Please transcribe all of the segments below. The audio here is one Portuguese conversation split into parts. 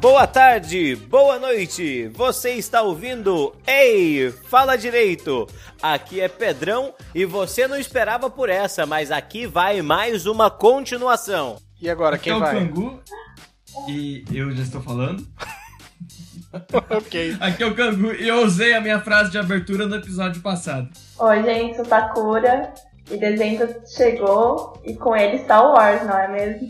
Boa tarde, boa noite. Você está ouvindo Ei, fala direito. Aqui é Pedrão e você não esperava por essa, mas aqui vai mais uma continuação. E agora Aqui quem é o vai? Cangu e eu já estou falando. ok. Aqui é o Cangu e eu usei a minha frase de abertura no episódio passado. Oi, gente, sou Sakura e dezembro chegou e com ele Star Wars, não é mesmo?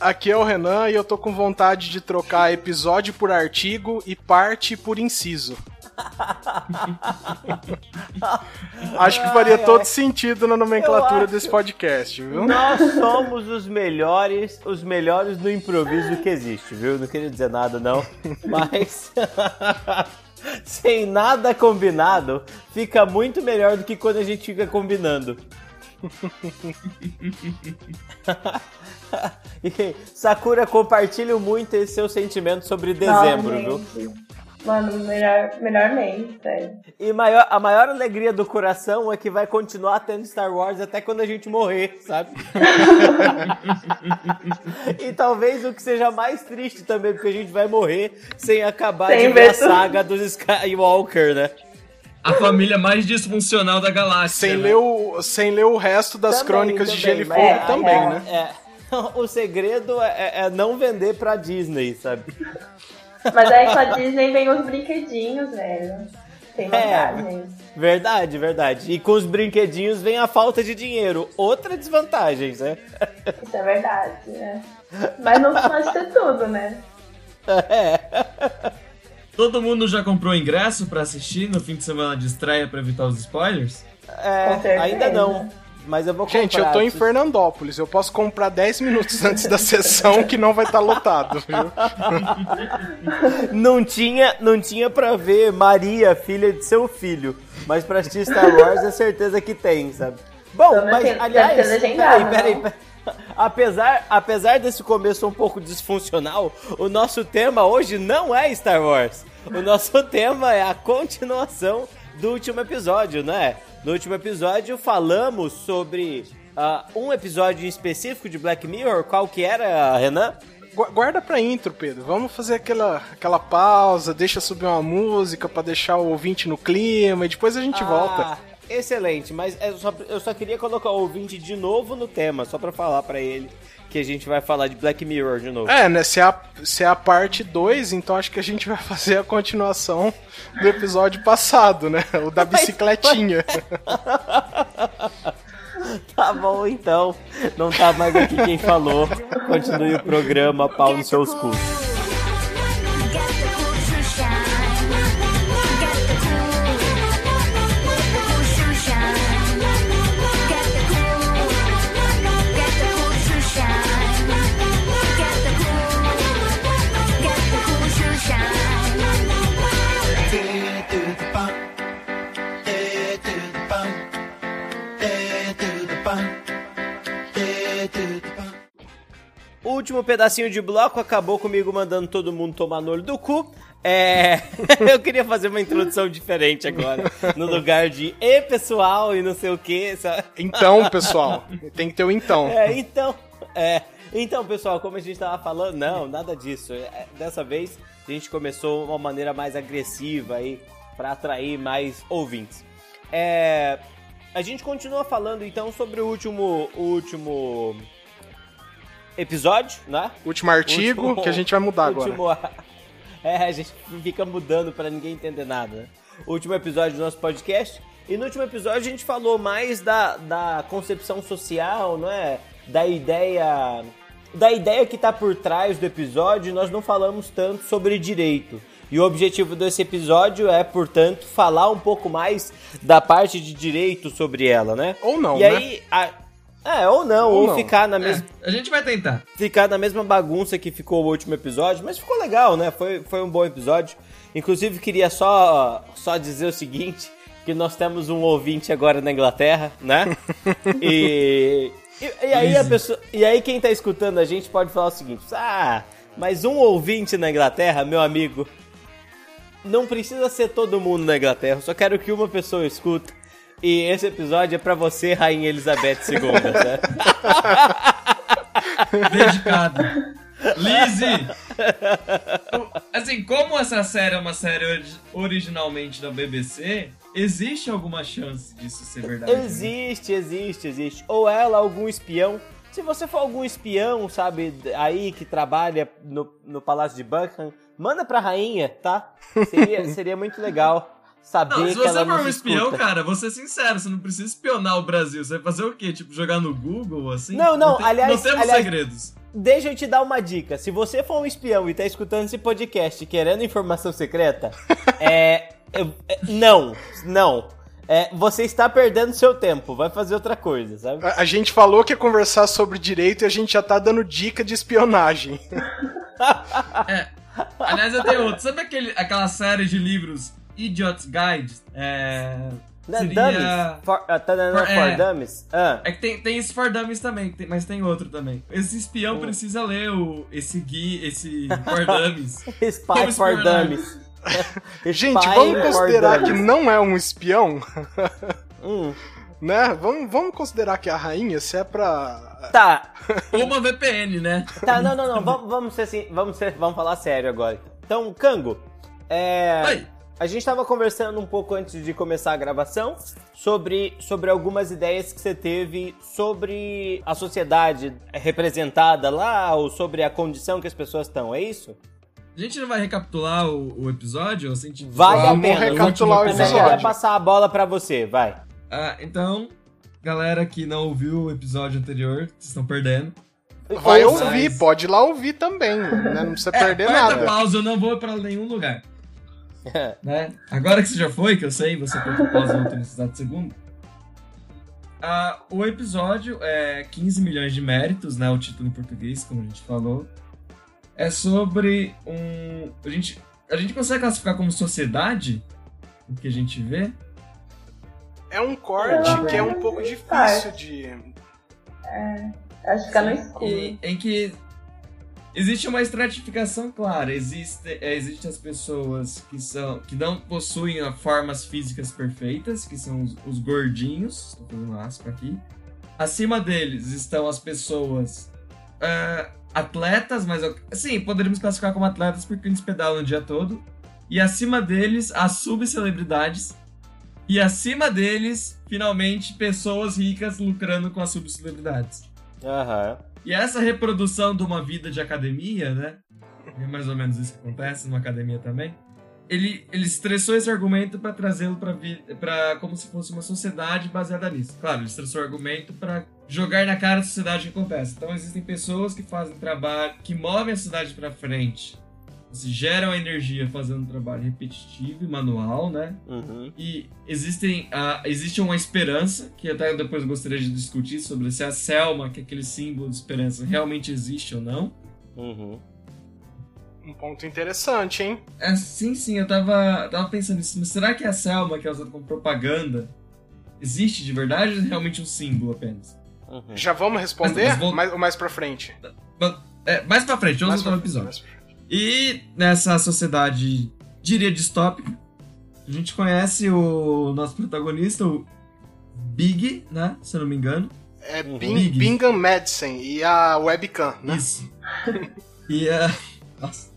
Aqui é o Renan e eu tô com vontade de trocar episódio por artigo e parte por inciso. Acho que faria Ai, todo ai. sentido na nomenclatura acho- desse podcast, viu? Nós somos os melhores, os melhores no improviso que existe, viu? Não queria dizer nada não, mas sem nada combinado, fica muito melhor do que quando a gente fica combinando. E, Sakura, compartilhe muito esse seu sentimento sobre dezembro, viu? Mano, melhor, melhor mês, sério. E maior, a maior alegria do coração é que vai continuar tendo Star Wars até quando a gente morrer, sabe? e talvez o que seja mais triste também, porque a gente vai morrer sem acabar Sem de ver a saga dos Skywalker, né? A família mais disfuncional da galáxia. Sem né? ler, o, sem ler o resto das Também, crônicas de também, Gelo e Fogo é- também, é- né? É. O segredo é, é não vender pra Disney, sabe? Mas aí com a Disney vem os brinquedinhos, velho. Tem É. vantagens. Verdade, verdade. E com os brinquedinhos vem a falta de dinheiro. Outra desvantagem, né? Isso é verdade, né? Mas não pode ter tudo, né? Todo mundo já comprou ingresso pra assistir no fim de semana de estreia pra evitar os spoilers? É, ainda não. Mas eu vou comprar. Gente, eu tô em Fernandópolis. Eu posso comprar 10 minutos antes da sessão que não vai estar lotado, viu? Não tinha, não tinha pra ver Maria, filha de seu filho. Mas pra assistir Star Wars é certeza que tem, sabe? Bom, mas aliás. peraí, peraí, não? peraí. Apesar, apesar desse começo um pouco disfuncional, o nosso tema hoje não é Star Wars. O nosso tema é a continuação do último episódio, né? No último episódio falamos sobre ah, um episódio em específico de Black Mirror. Qual que era, Renan? Gu- Guarda pra intro, Pedro. Vamos fazer aquela, aquela pausa, deixa subir uma música pra deixar o ouvinte no clima e depois a gente volta. Ah, Excelente, mas eu só, eu só queria colocar o ouvinte de novo no tema, só pra falar pra ele que a gente vai falar de Black Mirror de novo. É, né? Se é a, se é a parte 2, então acho que a gente vai fazer a continuação do episódio passado, né? O da bicicletinha. Tá bom então, não tá mais aqui quem falou. Continue o programa, pau nos seus cus. Último pedacinho de bloco acabou comigo mandando todo mundo tomar no olho do cu. É. eu queria fazer uma introdução diferente agora. No lugar de e pessoal e não sei o que. Então, pessoal, tem que ter o então. É, então, é, então, pessoal, como a gente tava falando, não, nada disso. É, Dessa vez a gente começou uma maneira mais agressiva aí para atrair mais ouvintes. É, a gente continua falando então sobre o último, o último episódio, né? Último artigo Último- que a gente vai mudar agora. último- É, a gente fica mudando pra ninguém entender nada, né? Último episódio do nosso podcast. E no último episódio a gente falou mais da, da concepção social, não é? Da ideia. Da ideia que tá por trás do episódio, nós não falamos tanto sobre direito. E o objetivo desse episódio é, portanto, falar um pouco mais da parte de direito sobre ela, né? Ou não, e né? aí, a- é, ou não, Ou ou, não. ficar na É, mesma a gente vai tentar. ficar na mesma bagunça que ficou o último episódio, mas ficou legal, né? Foi, foi um bom episódio. Inclusive, queria só, só dizer o seguinte, que nós temos um ouvinte agora na Inglaterra, né? E, e, e aí a pessoa, e aí quem tá escutando a gente pode falar o seguinte, ah, mas um ouvinte na Inglaterra, meu amigo, não precisa ser todo mundo na Inglaterra, eu só quero que uma pessoa escuta. E esse episódio é pra você, Rainha Elizabeth II, né? Dedicado. Lizzie! Assim, como essa série é uma série ori- originalmente da BBC, existe alguma chance disso ser verdade? né? Existe, existe, existe. Ou ela, algum espião. Se você for algum espião, sabe, aí que trabalha no, no Palácio de Buckingham, manda pra rainha, tá? Seria, seria muito legal saber Não, se que ela você for um espião, escuta. cara, vou ser sincero, você não precisa espionar o Brasil. Você vai fazer o quê? Tipo, jogar no Google, assim? Não, não, tem- aliás- Não temos aliás- segredos. Deixa eu te dar uma dica. Se você for um espião e tá escutando esse podcast querendo informação secreta, é. eu- é, não, não. É, você está perdendo seu tempo. Vai fazer outra coisa, sabe? A, a gente falou que ia conversar sobre direito e a gente já tá dando dica de espionagem. Aliás, eu tenho outro. Sabe aquele, aquela série de livros Idiot's Guide? É. Não, Seria- Dummies. For, uh, For- é. Dummies. Ah. É que tem, tem esse For Dummies também, tem- mas tem outro também. Esse espião Hum. precisa ler o, esse guia, esse For Dummies. Spy Como for? Dummies. Gente, Spy vamos considerar que não é um espião, Hum, né? Vamos, vamos considerar que a rainha, se é pra. Tá, Ou uma VPN, né? tá, não, não, não. Vamos, vamos ser assim, vamos, ser, vamos falar sério agora. Então, Kango, é. Aí. A gente tava conversando um pouco antes de começar a gravação sobre, sobre algumas ideias que você teve sobre a sociedade representada lá, ou sobre a condição que as pessoas estão, é isso? A gente não vai recapitular o, o episódio? Assim, tipo, Vale a pena. recapitular o Mas eu episódio. queria passar a bola pra você, vai. Ah, então, galera que não ouviu o episódio anterior, vocês estão perdendo. Vai Ouça. ouvir, pode ir lá ouvir também, né? Não precisa perder Aperta nada. pausa, eu não vou pra nenhum lugar. né? Agora que você já foi, que eu sei, você aperta pausa no nesse exato segundo. Ah, o episódio é 15 milhões de méritos, né? O título em português, como a gente falou. É sobre um. A gente, a gente consegue classificar como sociedade o que a gente vê? É um corte que é um pouco difícil de. Acho que fica no escuro. E, em que existe uma estratificação clara. Existe, é, existem as pessoas que são que não possuem formas físicas perfeitas, que são os, os gordinhos. Estou fazendo aspa aqui. Acima deles estão as pessoas ah, atletas, mas sim, poderíamos classificar como atletas porque eles pedalam o dia todo. E acima deles, as subcelebridades. E acima deles, finalmente, pessoas ricas lucrando com as subcelebridades. Aham. E essa reprodução de uma vida de academia, né? É mais ou menos isso que acontece numa academia também. Ele, ele estressou esse argumento para trazê-lo para como se fosse uma sociedade baseada nisso. Claro, ele estressou o argumento para jogar na cara da sociedade que acontece. Então existem pessoas que fazem trabalho, que movem a cidade para frente, geram energia fazendo um trabalho repetitivo e manual, né? Uhum. E existem, ah, existe uma esperança, que até depois eu gostaria de discutir sobre se a Selma, que é aquele símbolo de esperança, realmente existe ou não. Uhum. Um ponto interessante, hein? É, sim, sim, eu tava, tava pensando nisso, mas será que a Selma, que é usada como propaganda, existe de verdade ou é realmente um símbolo apenas? Uhum. Já vamos responder? Mas- mas vou- mais, mais pra frente? É, mais pra frente, vamos Mais voltar no episódio. E nessa sociedade, diria distópica, a gente conhece o nosso protagonista, o Big, né? Se eu não me engano. É Uhum. Bing, Big. Bingham Madison e a webcam, né? Isso. e a. Nossa.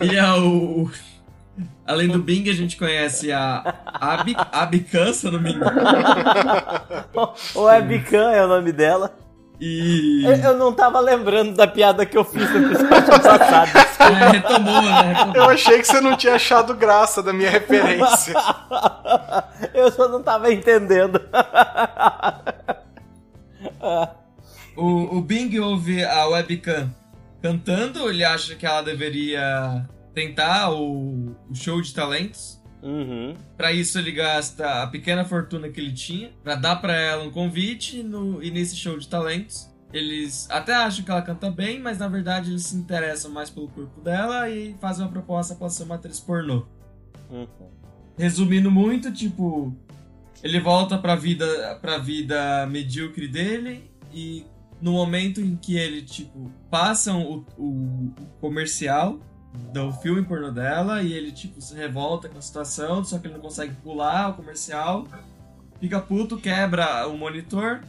E a o. Além do Bing, a gente conhece a Abi, Abican, se eu não me engano. O Webcam é o nome dela. E. Eu, eu não tava lembrando da piada que eu fiz no episódio passado. É, retomou, né? Retomou. Eu achei que você não tinha achado graça da minha referência. Eu só não tava entendendo. O, o Bing ouve a webcam cantando, ele acha que ela deveria tentar o, o show de talentos. Uhum. Pra isso ele gasta a pequena fortuna que ele tinha pra dar pra ela um convite no, e nesse show de talentos. Eles até acham que ela canta bem, mas na verdade eles se interessam mais pelo corpo dela e fazem uma proposta pra ela ser uma atriz pornô. Uhum. Resumindo muito, tipo, ele volta pra vida, pra vida medíocre dele e no momento em que ele, tipo, passam o, o, o comercial do filme pornô dela e ele, tipo, se revolta com a situação, só que ele não consegue pular o comercial, fica puto, quebra o monitor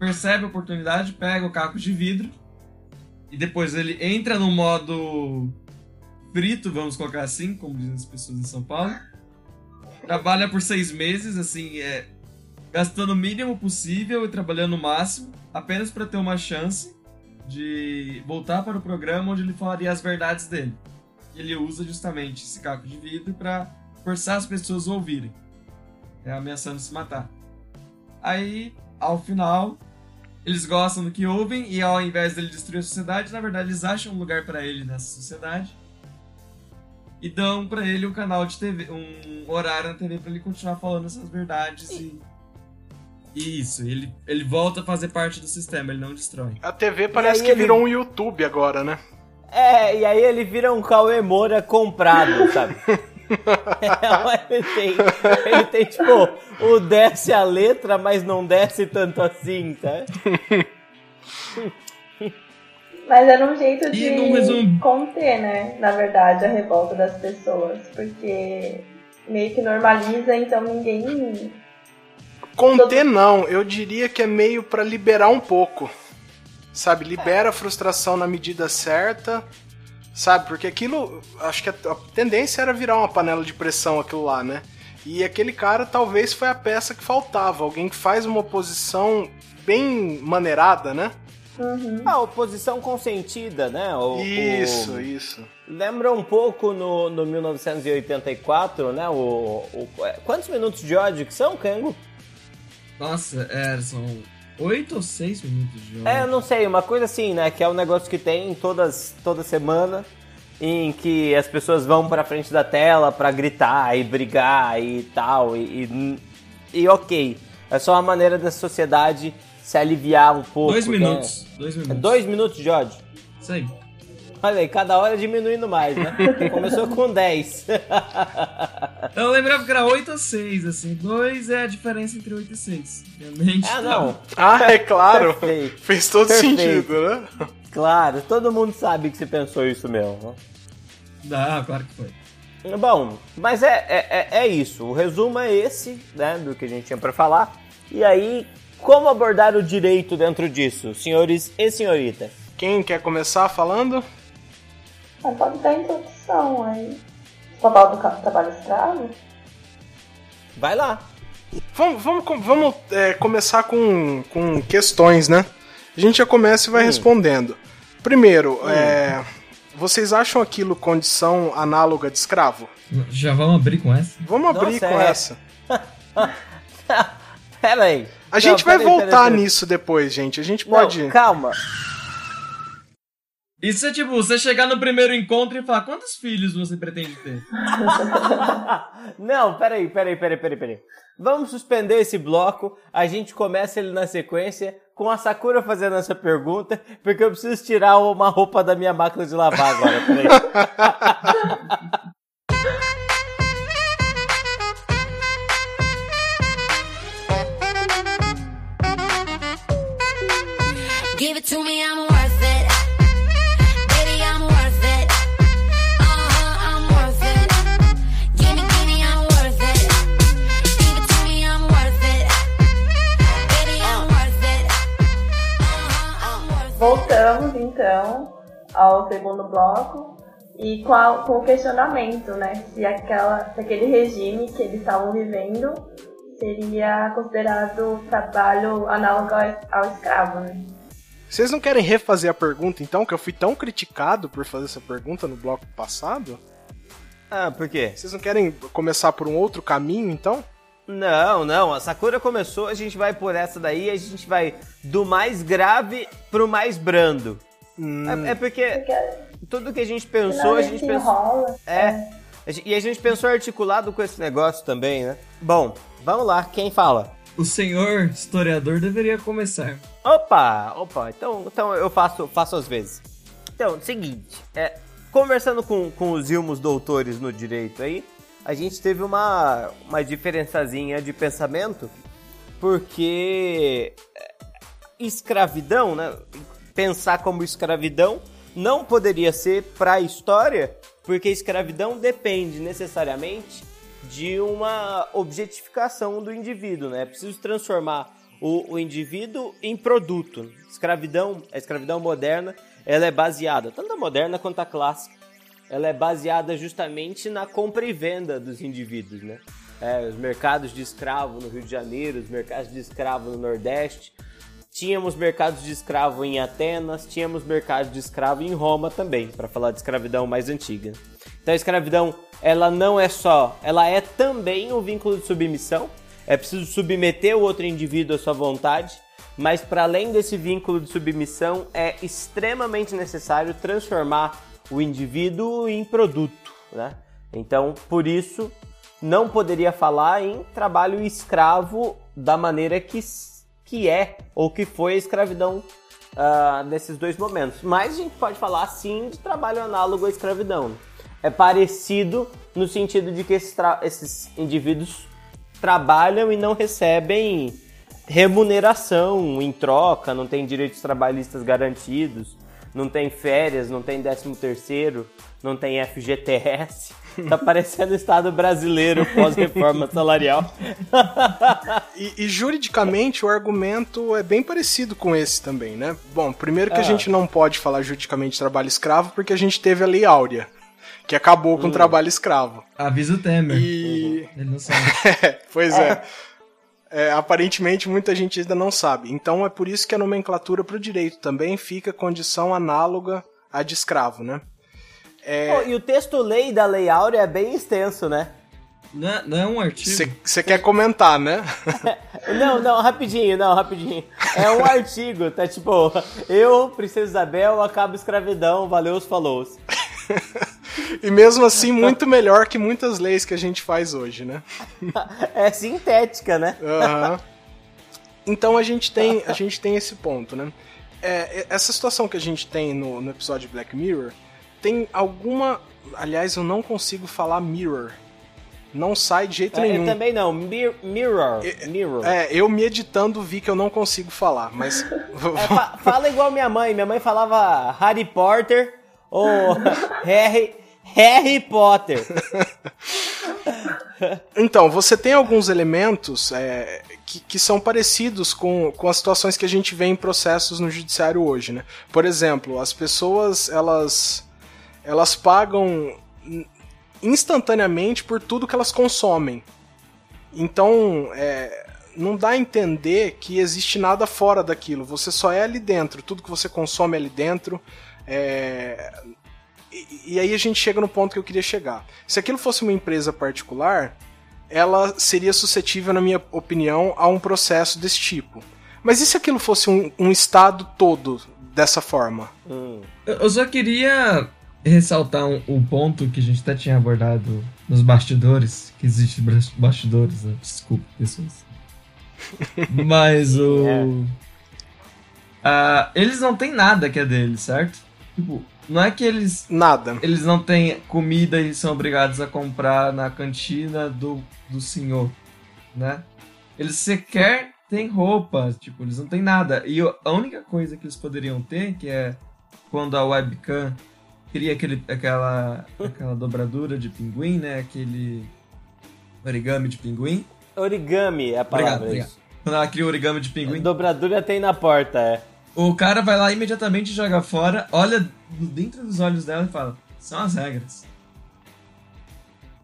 percebe a oportunidade, pega o caco de vidro e depois ele entra no modo frito, vamos colocar assim, como dizem as pessoas em São Paulo. Trabalha por seis meses, assim, é, gastando o mínimo possível e trabalhando o máximo, apenas para ter uma chance de voltar para o programa onde ele falaria as verdades dele. E ele usa justamente esse caco de vidro para forçar as pessoas a ouvirem, é, ameaçando se matar. Aí, ao final, eles gostam do que ouvem e ao invés dele destruir a sociedade, na verdade eles acham um lugar para ele nessa sociedade e dão pra ele um canal de TV, um horário na TV pra ele continuar falando essas verdades e isso, ele, ele volta a fazer parte do sistema, ele não destrói. A TV parece que ele- virou um YouTube agora, né? É, e aí ele vira um Cauê Moura comprado, sabe? ele, tem, ele tem, tipo, o desce a letra, mas não desce tanto assim, tá? Mas era um jeito de resumo- conter, né? Na verdade, a revolta das pessoas. Porque meio que normaliza, então ninguém. Conter não, eu diria que é meio pra liberar um pouco. Sabe, libera a frustração na medida certa. Sabe, porque aquilo, acho que a, a tendência era virar uma panela de pressão aquilo lá, né? E aquele cara talvez foi a peça que faltava, alguém que faz uma oposição bem maneirada, né? Uhum. A oposição consentida, né? O- o- Isso, isso. Lembra um pouco no, no 1984, né? O, o- quantos minutos de ódio que são, Kango? Nossa, é, são oito ou seis minutos de É, eu não sei, uma coisa assim, né? Que é um negócio que tem todas, toda semana, em que as pessoas vão pra frente da tela pra gritar e brigar e tal, e, e, e ok. É só uma maneira da sociedade se aliviar um pouco. Dois né? minutos. Dois É minutos. dois minutos de ódio. Isso aí. Olha aí, cada hora diminuindo mais, né? Começou com 10. Eu lembrava que era 8 ou 6, assim. 2 é a diferença entre 8 e 6. Minha mente ah, não. Ah, é claro. Perfeito. Fez todo Perfeito. sentido, né? Claro, todo mundo sabe que você pensou isso mesmo. Não, claro que foi. Bom, mas é, é, é- é isso. O resumo é esse, né, do que a gente tinha pra falar. E aí, como abordar o direito dentro disso, senhores e senhorita? Quem quer começar falando? Mas pode dar introdução aí. O papel do trabalho escravo? Vai lá. Vamos, vamos, vamos é, começar com, com questões, né? A gente já começa e vai respondendo. Primeiro, é, vocês acham aquilo condição análoga de escravo? Já vamos abrir com essa? Vamos abrir Nossa, com é. essa. Pera aí. A gente vai pera aí, pera voltar aí, pera aí. nisso depois, gente. A gente Não, pode. calma. Isso é tipo, você chegar no primeiro encontro e falar quantos filhos você pretende ter? Não, peraí, peraí, peraí, peraí, peraí. Vamos suspender esse bloco. A gente começa ele na sequência com a Sakura fazendo essa pergunta, porque eu preciso tirar uma roupa da minha máquina de lavar agora. Peraí. e com, a- com o questionamento, né? Se, aquela, se aquele regime que eles estavam vivendo seria considerado trabalho análogo ao, ao escravo, né? Vocês não querem refazer a pergunta, então? Que eu fui tão criticado por fazer essa pergunta no bloco passado? Ah, por quê? Vocês não querem começar por um outro caminho, então? Não, não, a Sakura começou, a gente vai por essa daí, a gente vai do mais grave pro mais brando. É, é porque Porque tudo que a gente pensou, a gente pensou. É. Gen- E a gente pensou articulado com esse negócio também, né? Bom, vamos lá, quem fala? O senhor historiador deveria começar. Opa, opa, então, então eu faço, faço às vezes. Então, seguinte, é, conversando com, com os Ilmos doutores no direito aí, a gente teve uma, uma diferençazinha de pensamento, porque é, escravidão, né? Pensar como escravidão não poderia ser para a história, porque escravidão depende necessariamente de uma objetificação do indivíduo, né? É preciso transformar o, o indivíduo em produto. Escravidão, a escravidão moderna, ela é baseada, tanto a moderna quanto a clássica, ela é baseada justamente na compra e venda dos indivíduos, né? É, os mercados de escravo no Rio de Janeiro, os mercados de escravo no Nordeste, tínhamos mercados de escravo em Atenas, tínhamos mercados de escravo em Roma também, para falar de escravidão mais antiga. Então a escravidão, ela não é só, ela é também um vínculo de submissão. É preciso submeter o outro indivíduo à sua vontade, mas para além desse vínculo de submissão, é extremamente necessário transformar o indivíduo em produto, né? Então, por isso, não poderia falar em trabalho escravo da maneira que que é ou que foi a escravidão ah, nesses dois momentos. Mas a gente pode falar sim de trabalho análogo à escravidão. É parecido no sentido de que esses, esses indivíduos trabalham e não recebem remuneração em troca, não tem direitos trabalhistas garantidos, não tem férias, não tem 13 terceiro, não tem FGTS. Tá parecendo o Estado brasileiro pós-reforma salarial. E, e juridicamente o argumento é bem parecido com esse também, né? Bom, primeiro que a Ah. gente não pode falar juridicamente de trabalho escravo porque a gente teve a Lei Áurea, que acabou com o trabalho escravo. Avisa o Temer. E. Ele não sabe. pois é. É, aparentemente muita gente ainda não sabe. Então é por isso que a nomenclatura para o direito também fica condição análoga à de escravo, né? Pô, e o texto-lei da Lei Áurea é bem extenso, né? Não é, não é um artigo? Você quer comentar, né? Não, não, rapidinho, não, rapidinho. É um artigo, tá tipo, eu, Princesa Isabel, acabo escravidão, valeu os falou. e mesmo assim, muito melhor que muitas leis que a gente faz hoje, né? É sintética, né? Aham. Então a gente tem, a gente tem esse ponto, né? É, essa situação que a gente tem no, no episódio de Black Mirror tem alguma. Aliás, eu não consigo falar mirror. Não sai de jeito É, Eu nenhum. também não, mir- mirror, mirror. É, eu me editando vi que eu não consigo falar, mas. É, fa- fala igual minha mãe, minha mãe falava Harry Potter ou Harry, Harry Potter. Então, você tem alguns elementos é, que, que são parecidos com, com as situações que a gente vê em processos no judiciário hoje, né? Por exemplo, as pessoas, elas, elas pagam instantaneamente por tudo que elas consomem. Então, é, não dá a entender que existe nada fora daquilo. Você só é ali dentro. Tudo que você consome é ali dentro. É, e, e aí a gente chega no ponto que eu queria chegar. Se aquilo fosse uma empresa particular, ela seria suscetível, na minha opinião, a um processo desse tipo. Mas e se aquilo fosse um, um estado todo dessa forma? Hum. Eu eu só queria ressaltar um, um ponto que a gente até tinha abordado nos bastidores, que existe bas- bastidores, né? desculpa, pessoas. Mas o. Ah, eles não têm nada que é deles, certo? Tipo, não é que eles Nada. eles não têm comida e são obrigados a comprar na cantina do, do senhor, né? Eles sequer têm roupa, tipo, eles não têm nada. E a única coisa que eles poderiam ter, que é quando a webcam cria aquele, aquela, aquela dobradura de pinguim, né? Aquele origami de pinguim. Origami é a palavra. Obrigado, obrigado. isso. Quando ela cria o origami de pinguim, Dobradura tem na porta, é. o cara vai lá imediatamente joga fora, olha dentro dos olhos dela e fala: são as regras.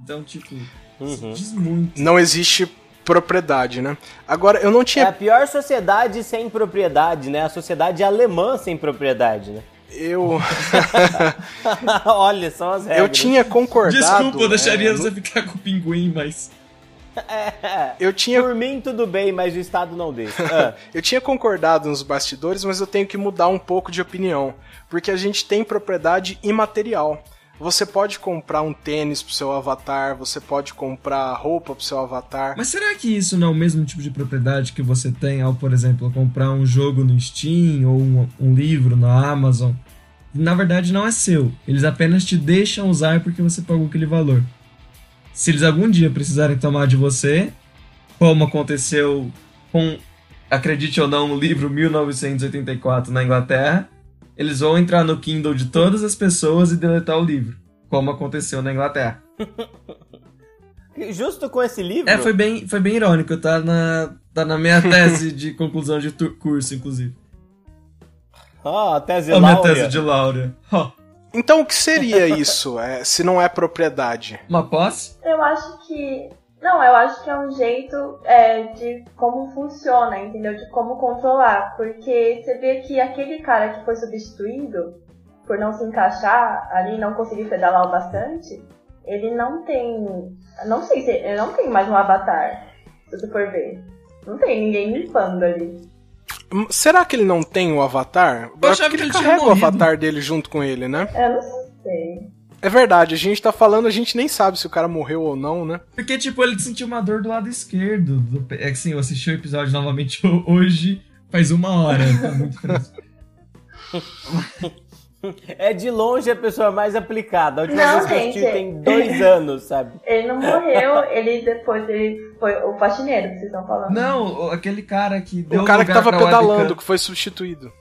Então, tipo, Uhum. diz muito. Não existe propriedade, né? Agora, eu não É a tinha. pior sociedade sem propriedade, né? A sociedade alemã sem propriedade, né? Eu, Olha, são as regras. eu tinha concordado. Desculpa, eu deixaria é, no- você ficar com o pinguim, mas. Eu tinha Por mim, tudo bem, mas o Estado não deixa. Ah, Eu tinha concordado nos bastidores, mas eu tenho que mudar um pouco de opinião. Porque a gente tem propriedade imaterial. Você pode comprar um tênis pro seu avatar, você pode comprar roupa pro seu avatar. Mas será que isso não é o mesmo tipo de propriedade que você tem ao, por exemplo, comprar um jogo no Steam ou um, um livro na Amazon? Na verdade, não é seu. Eles apenas te deixam usar porque você pagou aquele valor. Se eles algum dia precisarem tomar de você, como aconteceu com, acredite ou não, o livro 1984 na Inglaterra, eles vão entrar no Kindle de todas as pessoas e deletar o livro, como aconteceu na Inglaterra. justo com esse livro. É, foi bem, foi bem irônico, tá na, Tá na minha tese de conclusão de curso, inclusive. Ó, a tese É a minha Laura. tese de Laura. Ó, Então o que seria isso, é, se não é propriedade? Uma posse? Eu acho que. Não, eu acho que é um jeito é, de como funciona, entendeu? De como controlar. Porque você vê que aquele cara que foi substituído, por não se encaixar ali, não conseguir pedalar o bastante, ele não tem. Não sei se. Ele não tem mais um avatar, se tu for ver. Não tem ninguém limpando ali. Hum, Será que ele não tem o avatar? Eu porque que ele carrega o avatar dele junto com ele, né? Eu não sei. É verdade, a gente tá falando, a gente nem sabe se o cara morreu ou não, né? Porque, tipo, ele sentiu uma dor do lado esquerdo. do É que sim, eu assisti o episódio novamente ho- hoje, faz uma hora. Tá muito fresco. É de longe a pessoa mais aplicada. A última Não, vez que eu tem dois anos, sabe? Ele não morreu, ele depois ele foi o faxineiro que vocês estão falando. Não, aquele cara que deu o cara que tava pedalando, webcam, que foi substituído.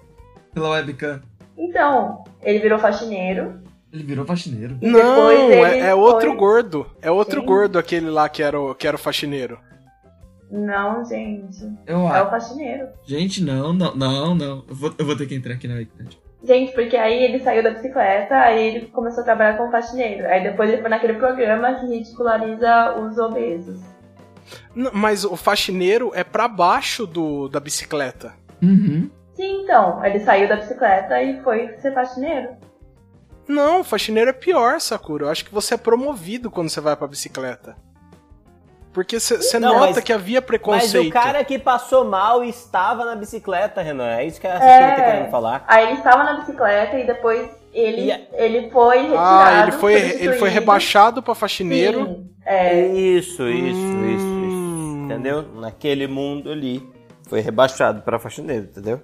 pela webcam. Então, ele virou faxineiro. Ele virou faxineiro. Não, é, é outro foi- gordo. É outro Sim. gordo aquele lá que era o, que era o faxineiro. Não, gente. Eu É o faxineiro. Gente, não, não, não, não. Eu vou, eu vou ter que entrar aqui na Wikipedia. Gente, porque aí ele saiu da bicicleta, aí ele começou a trabalhar como faxineiro. Aí depois ele foi naquele programa que ridiculariza os obesos. N- Mas o faxineiro é pra baixo do, da bicicleta. Uhum. Sim, então. Ele saiu da bicicleta e foi ser faxineiro. Não, faxineiro é pior, Sakura. Eu acho que você é promovido quando você vai pra bicicleta. Porque você nota mas- que havia Mas preconceito. o cara que passou mal estava na bicicleta, Renan. É isso que a assessora tá querendo falar. Aí ele estava na bicicleta e depois ele, E a- ele foi retirado. Ah, ele foi, ele foi rebaixado pra faxineiro. Sim, é, Isso, isso, Hum. isso, isso. Entendeu? Naquele mundo ali. Foi rebaixado pra faxineiro, entendeu?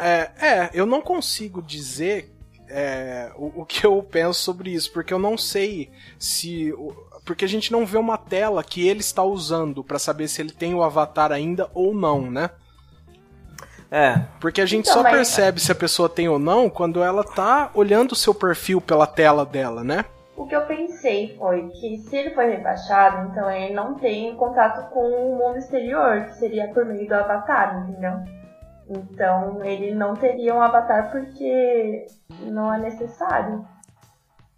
É, é, eu não consigo dizer é, o, o que eu penso sobre isso, porque eu não sei se. Porque a gente não vê uma tela que ele está usando pra saber se ele tem o avatar ainda ou não, né? É. Porque a gente Então, só mas- percebe se a pessoa tem ou não quando ela tá olhando o seu perfil pela tela dela, né? O que eu pensei foi que se ele foi rebaixado, então ele não tem contato com o mundo exterior, que seria por meio do avatar, entendeu? Então ele não teria um avatar porque não é necessário.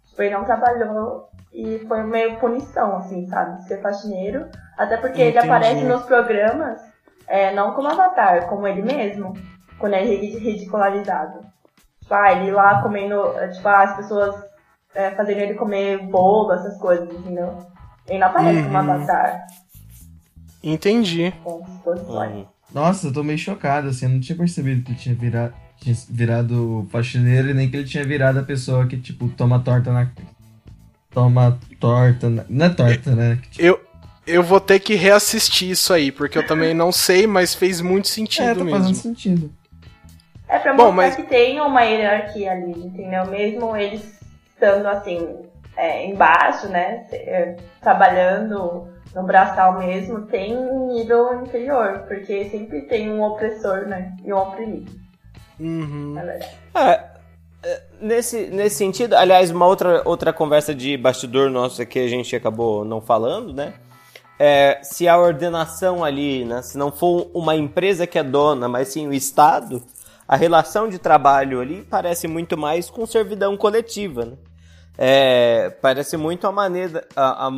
Tipo, ele não trabalhou e foi meio punição, assim, sabe? Ser faxineiro. Até porque ele Entendi. aparece nos programas, é, não como avatar, como ele mesmo, quando é ri- ridicularizado. Tipo, ah, ele lá comendo, é, tipo, ah, as pessoas é, fazendo ele comer bolo, essas coisas, entendeu? Ele não aparece como Uhum. avatar, Entendi. com. Uhum. Nossa, eu tô meio chocado, assim, eu não tinha percebido que ele tinha virado, tinha virado faxineiro e nem que ele tinha virado a pessoa que, tipo, toma torta na. Toma torta. Na... Não é torta, né? Que, tipo, Eu, eu vou ter que reassistir isso aí, porque eu também não sei, mas fez muito é, sentido tá mesmo. fazendo sentido. É pra Bom, mostrar mas- que tem uma hierarquia ali, entendeu? Mesmo eles estando assim, é, embaixo, né? é, trabalhando no braçal mesmo, tem um nível inferior, porque sempre tem um opressor, né? E um oprimido, Uhum. verdade. É, é, nesse, nesse sentido, aliás, uma outra, outra conversa de bastidor nossa que a gente acabou não falando, né? É, se a ordenação ali, né, se não for uma empresa que é dona, mas sim o Estado, a relação de trabalho ali parece muito mais com servidão coletiva, né? É, parece muito a maneira, a, a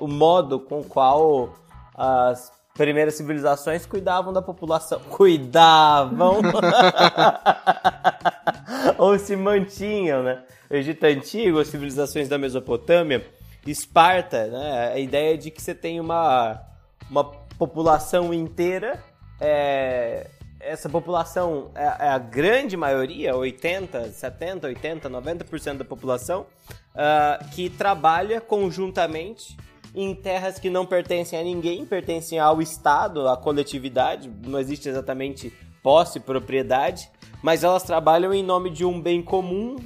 o modo com o qual as primeiras civilizações cuidavam da população. Cuidavam! Ou se mantinham, né? O Egito Antigo, as civilizações da Mesopotâmia, Esparta, né? A ideia de que você tem uma, uma população inteira, é, essa população é, é a grande maioria, 80, 70, 80, 90% da população, ah, que trabalha conjuntamente em terras que não pertencem a ninguém, pertencem ao Estado, à coletividade, não existe exatamente posse, propriedade, mas elas trabalham em nome de um bem comum,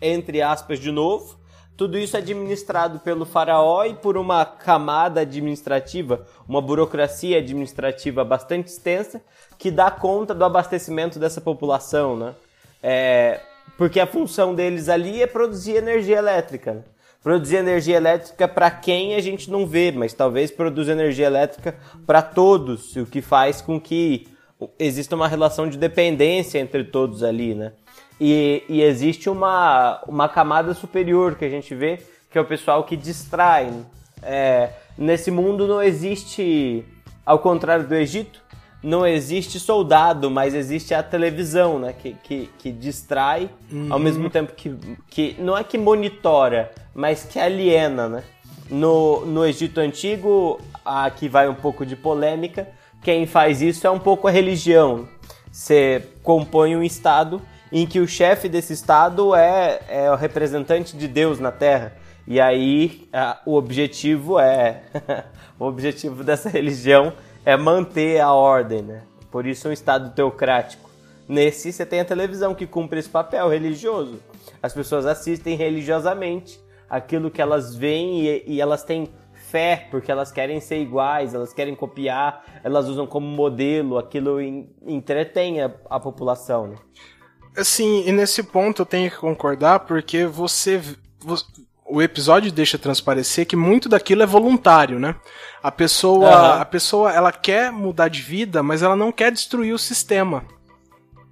entre aspas, de novo. Tudo isso é administrado pelo faraó e por uma camada administrativa, uma burocracia administrativa bastante extensa, que dá conta do abastecimento dessa população, né? É, porque a função deles ali é produzir energia elétrica. né? produzir energia elétrica para quem a gente não vê, mas talvez produza energia elétrica para todos, o que faz com que exista uma relação de dependência entre todos ali, né? E, e existe uma, uma camada superior que a gente vê, que é o pessoal que distrai. É, nesse mundo não existe, ao contrário do Egito, não existe soldado, mas existe a televisão, né? Que, que, que distrai, ao mesmo tempo que, que. Não é que monitora, mas que aliena, né? No, no Egito Antigo, aqui vai um pouco de polêmica, quem faz isso é um pouco a religião. Você compõe um Estado em que o chefe desse Estado é, é o representante de Deus na Terra. E aí ah, o objetivo é. o objetivo dessa religião é manter a ordem, né? Por isso é um Estado teocrático. Nesse você tem a televisão que cumpre esse papel religioso. As pessoas assistem religiosamente aquilo que elas veem e, e elas têm fé porque elas querem ser iguais, elas querem copiar, elas usam como modelo, aquilo en- entretém a, a população, né? Assim, e nesse ponto eu tenho que concordar porque você, vo- o episódio deixa transparecer que muito daquilo é voluntário, né? A pessoa, Aham. a pessoa, ela quer mudar de vida, mas ela não quer destruir o sistema.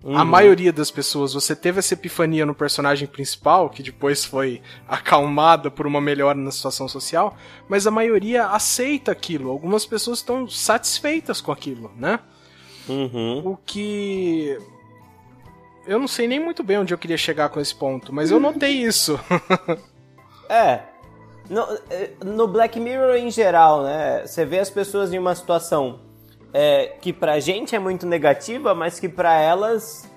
A Uhum. maioria das pessoas, você teve essa epifania no personagem principal, que depois foi acalmada por uma melhora na situação social, mas a maioria aceita aquilo. Algumas pessoas estão satisfeitas com aquilo, né? Uhum. O que. Eu não sei nem muito bem onde eu queria chegar com esse ponto, mas eu notei isso. É. No, eh, no Black Mirror em geral, né? Você vê as pessoas em uma situação é, que pra gente é muito negativa, mas que pra elas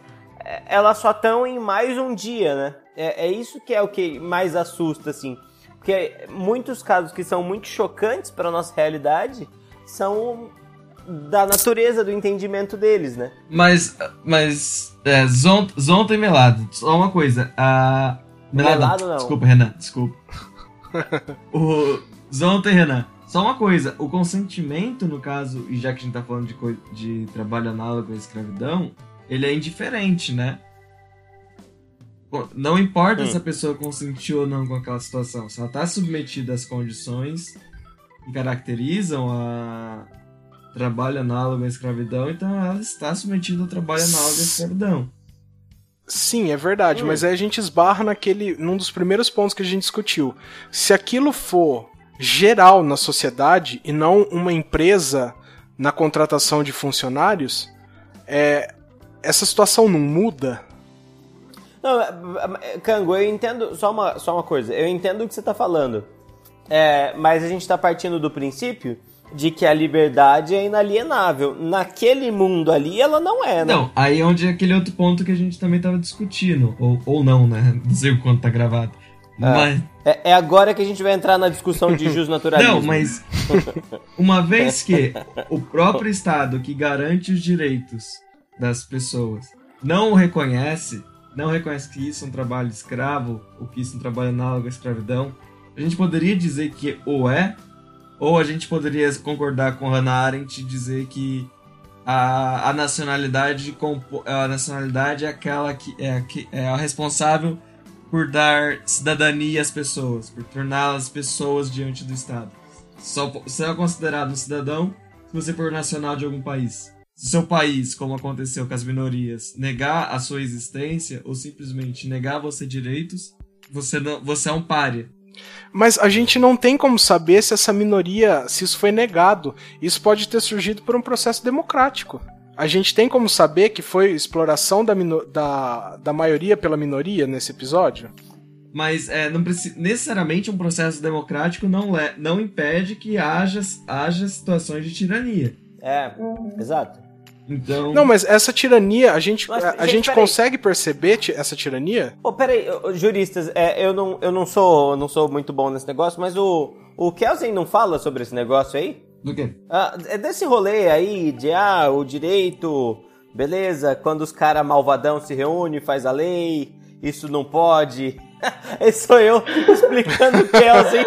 é, elas só estão em mais um dia, né? É, é isso que é o que mais assusta, assim. Porque muitos casos que são muito chocantes pra nossa realidade são da natureza do entendimento deles, né? Mas, mas, é, Zon- Zonta e Melado, só uma coisa. A... Não. Desculpa, Renan, desculpa. o Zonta e Renan, só uma coisa. O consentimento, no caso, e já que a gente tá falando de, de trabalho análogo à escravidão, ele é indiferente, né? Não importa Hum. se a pessoa consentiu ou não com aquela situação. Se ela tá submetida às condições que caracterizam a trabalho análogo à escravidão, então ela está submetida ao trabalho análogo à escravidão. Sim, é verdade, Hum. mas aí a gente esbarra naquele. num dos primeiros pontos que a gente discutiu. Se aquilo for geral na sociedade e não uma empresa na contratação de funcionários, é, essa situação não muda. Não, é, é, Cango, eu entendo. Só uma, só uma coisa. Eu entendo o que você tá falando. É, mas a gente tá partindo do princípio de que a liberdade é inalienável. Naquele mundo ali, ela não é, né? Não, aí é onde é aquele outro ponto que a gente também tava discutindo. Ou, ou não, né? Não sei o quanto tá gravado. Mas. É, é agora que a gente vai entrar na discussão de jus naturalismo. Não, mas. Uma vez que o próprio Estado que garante os direitos das pessoas não o reconhece, não reconhece que isso é um trabalho escravo, ou que isso é um trabalho análogo à escravidão, a gente poderia dizer que ou é, ou a gente poderia concordar com Hannah Arendt e dizer que a, a nacionalidade a nacionalidade é aquela que é, que é a responsável por dar cidadania às pessoas, por torná-las pessoas diante do Estado. Só é considerado um cidadão se você for nacional de algum país. Se seu país, como aconteceu com as minorias, negar a sua existência ou simplesmente negar você direitos, você não, você é um pária. Mas a gente não tem como saber se essa minoria, se isso foi negado. Isso pode ter surgido por um processo democrático. A gente tem como saber que foi exploração da, da, da maioria pela minoria nesse episódio? Mas é, não necessariamente um processo democrático não, não impede que haja, haja situações de tirania. É, exato. Então, Não, mas essa tirania, a gente, Mas, a, a gente, gente peraí. consegue perceber essa tirania? Ô, peraí, ô, juristas, é, eu, não, eu não sou eu não sou muito bom nesse negócio, mas o, o Kelsen não fala sobre esse negócio aí? do quê? Ah, é desse rolê aí de, ah, o direito, beleza, quando os caras malvadão se reúnem, faz a lei, isso não pode. Esse sou eu explicando o Kelsen.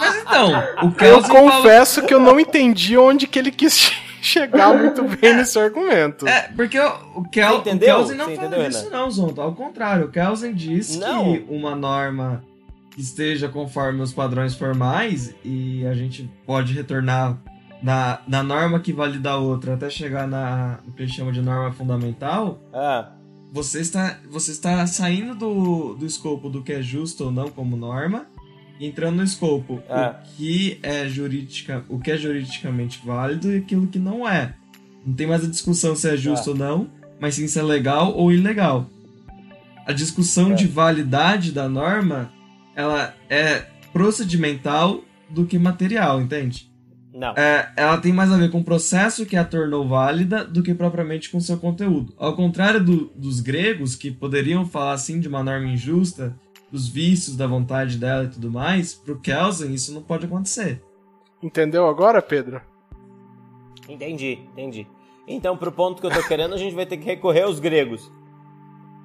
Mas então, o Eu Kelsen falou- confesso que eu não entendi onde que ele quis chegar muito bem nesse argumento. É, porque o, o, Kel, Você entendeu? o Kelsen não Você fala entendeu, disso Renan? não, Zonta. Ao contrário, o Kelsen diz Não. que uma norma que esteja conforme os padrões formais e a gente pode retornar na, na norma que valida a outra até chegar na no que a gente chama de norma fundamental, Ah, você está, você está saindo do, do escopo do que é justo ou não como norma, entrando no escopo Ah. o que é jurídica, o que é juridicamente válido e aquilo que não é. Não tem mais a discussão se é justo ou não, mas sim se é legal ou ilegal. A discussão É. de validade da norma, ela é procedimental do que material, entende? não. É, ela tem mais a ver com o processo que a tornou válida do que propriamente com seu conteúdo. Ao contrário do- dos gregos, que poderiam falar assim de uma norma injusta, dos vícios da vontade dela e tudo mais, pro Kelsen isso não pode acontecer. Entendeu agora, Pedro? Entendi, entendi. Então, pro ponto que eu tô querendo, a gente vai ter que recorrer aos gregos.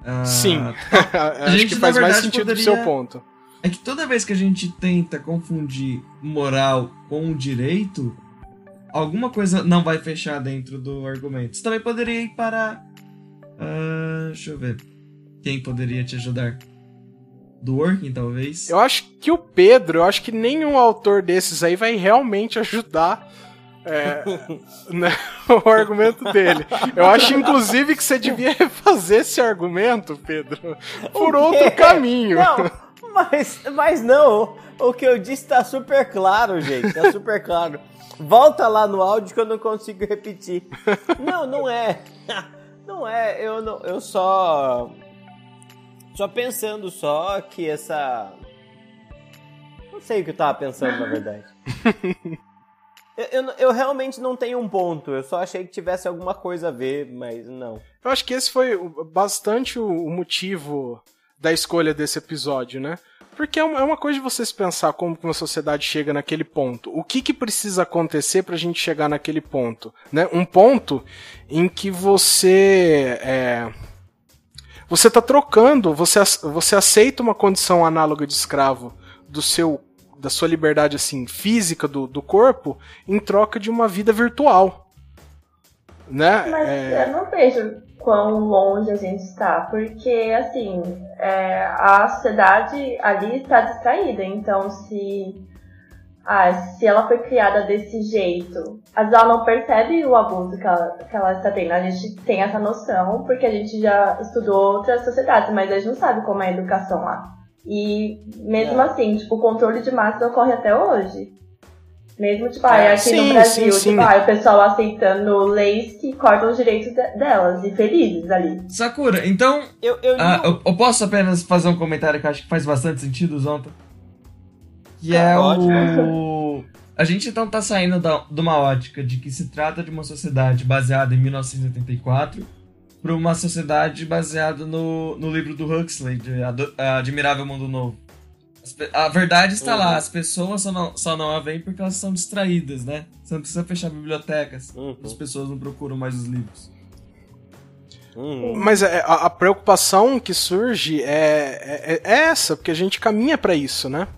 Ah, Sim. Acho gente, que na faz mais verdade, sentido do poderia- seu ponto. É que toda vez que a gente tenta confundir moral com o direito, alguma coisa não vai fechar dentro do argumento. Você também poderia ir para. ah, deixa eu ver. Quem poderia te ajudar? Do Working, talvez? Eu acho que o Pedro, eu acho que nenhum autor desses aí vai realmente ajudar é, né, o argumento dele. Eu acho, inclusive, que você devia refazer esse argumento, Pedro, por outro caminho. Não, mas, mas não. O que eu disse tá super claro, gente. Tá super claro. Volta lá no áudio que eu não consigo repetir. Não, não é. Não é. Eu, não, eu só. Só pensando só que essa. Não sei o que eu tava pensando, na verdade. Eu, eu, eu realmente não tenho um ponto. Eu só achei que tivesse alguma coisa a ver, mas não. Eu acho que esse foi bastante o, motivo da escolha desse episódio, né? Porque é uma, é coisa de você se pensar como que uma sociedade chega naquele ponto. O que, que precisa acontecer pra gente chegar naquele ponto? Né? Um ponto em que você. É, você tá trocando, você, você aceita uma condição análoga de escravo do seu da sua liberdade assim física do, do corpo em troca de uma vida virtual. Né? Mas É, eu não vejo quão longe a gente está, porque assim, é, a sociedade ali está distraída, então se, ah, se ela foi criada desse jeito, às vezes ela não percebe o abuso que ela, que ela está tendo. A gente tem essa noção porque a gente já estudou outras sociedades, mas a gente não sabe como é a educação lá. E mesmo É. assim, tipo, o controle de massa ocorre até hoje. Mesmo, tipo, ah, É, aqui sim, no Brasil, sim, sim. tipo, ah, o pessoal aceitando leis que cortam os direitos de- delas e felizes ali. Sakura, então. Eu, eu, ah, não- eu, eu posso apenas fazer um comentário que eu acho que faz bastante sentido, Zonta? Que é o. A gente então tá saindo da, de uma ótica de que se trata de uma sociedade baseada em 1984 para uma sociedade baseada no, no livro do Huxley, de Ado- Admirável Mundo Novo. A verdade está Uhum. lá, as pessoas só não, só não a veem porque elas são distraídas, né? Você não precisa fechar bibliotecas, Uhum. as pessoas não procuram mais os livros. Hum. Mas é- a, a preocupação que surge é, é, é essa, porque a gente caminha pra isso, né?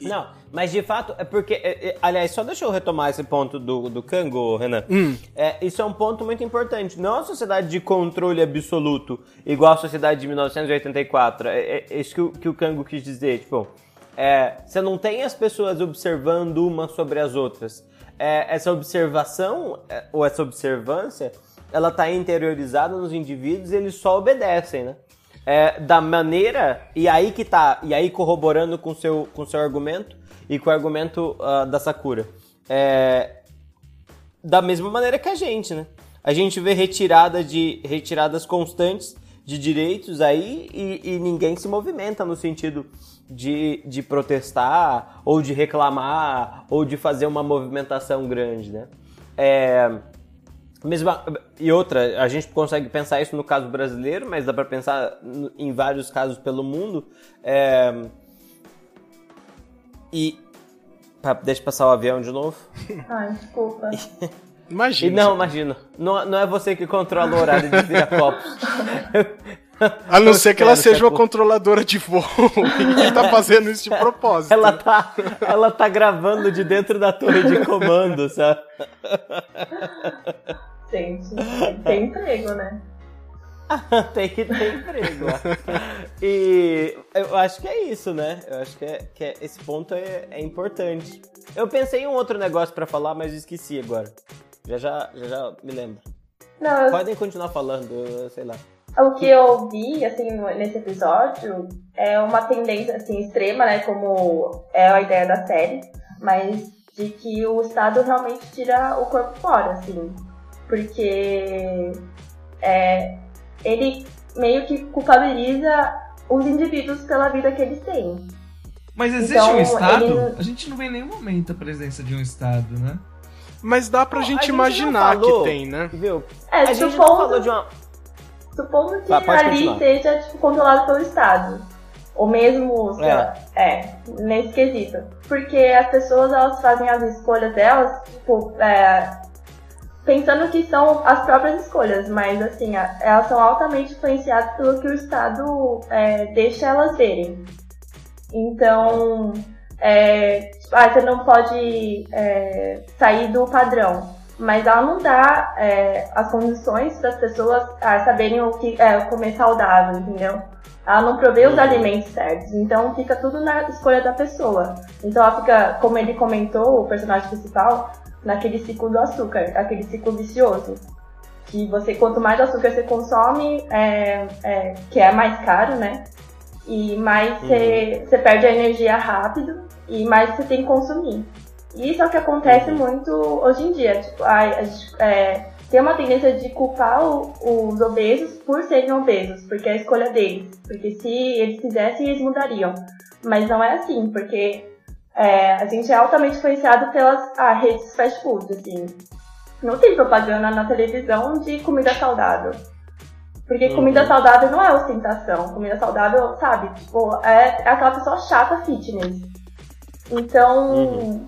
Não, mas de fato é porque. é, é, aliás, só deixa eu retomar esse ponto do, do Kango, Renan. Hum. É, isso é um ponto muito importante. Não é uma sociedade de controle absoluto, igual a sociedade de 1984. É, é, é isso que o, que o Kango quis dizer. Tipo, é, você não tem as pessoas observando uma sobre as outras. É, essa observação, ou essa observância, ela tá interiorizada nos indivíduos e eles só obedecem, né? É, da maneira e aí que tá e aí corroborando com seu com seu argumento e com o argumento ah, da Sakura. É, da mesma maneira que a gente né? A gente vê retirada de retiradas constantes de direitos aí e, e ninguém se movimenta no sentido de, de protestar ou de reclamar ou de fazer uma movimentação grande né? É, Mesma, e outra, a gente consegue pensar isso no caso brasileiro, mas dá pra pensar em vários casos pelo mundo. É, e. Deixa eu passar o avião de novo. Ai, desculpa. E Imagina. não, imagina. Não, não é você que controla o horário de vira-copos. A não ser que ela seja uma que a- controladora de voo e tá fazendo isso de propósito. Ela tá, ela tá gravando de dentro da torre de comando, sabe? Gente, tem emprego, né? tem que ter emprego. e eu acho que é isso, né? Eu acho que, é, que é- esse ponto é, é importante. Eu pensei em um outro negócio pra falar, mas eu esqueci agora. Já já, já, já me lembro. Não, eu Podem continuar falando, eu sei lá. O que eu vi, assim, nesse episódio é uma tendência, assim, extrema, né, como é a ideia da série, mas de que o Estado realmente tira o corpo fora, assim, porque é, ele meio que culpabiliza os indivíduos pela vida que eles têm. Mas existe Então, um Estado? ele- A gente não vê em nenhum momento a presença de um Estado, né? Mas dá pra Bom, gente a gente imaginar não falou, que tem, né? Viu? É, a gente não supondo, falou de uma. Supondo que Tá, pode ali continuar. seja tipo, controlado pelo Estado. Ou mesmo, sei É. lá, é, nesse quesito. Porque as pessoas elas fazem as escolhas delas, tipo, é, pensando que são as próprias escolhas, mas assim, elas são altamente influenciadas pelo que o Estado é, deixa elas verem. Então, é, tipo, ah, você não pode é, sair do padrão. Mas ela não dá é, as condições para as pessoas ah, saberem o que é comer saudável, entendeu? Ela não provê os Uhum. alimentos certos, então fica tudo na escolha da pessoa. Então ela fica, como ele comentou, o personagem principal, naquele ciclo do açúcar, aquele ciclo vicioso. Que você, quanto mais açúcar você consome, é, é, que é mais caro, né? E mais você, você perde a energia rápido e mais você tem que consumir. E isso é o que acontece muito hoje em dia. Tipo, a, a gente, é, tem uma tendência de culpar o- os obesos por serem obesos, porque é a escolha deles. Porque se eles quisessem, eles mudariam. Mas não é assim, porque é, a gente é altamente influenciado pelas ah, redes fast food, assim. Não tem propaganda na televisão de comida saudável. Porque Uhum. comida saudável não é ostentação. Comida saudável, sabe? Tipo, é, é aquela pessoa chata fitness. Então, Uhum.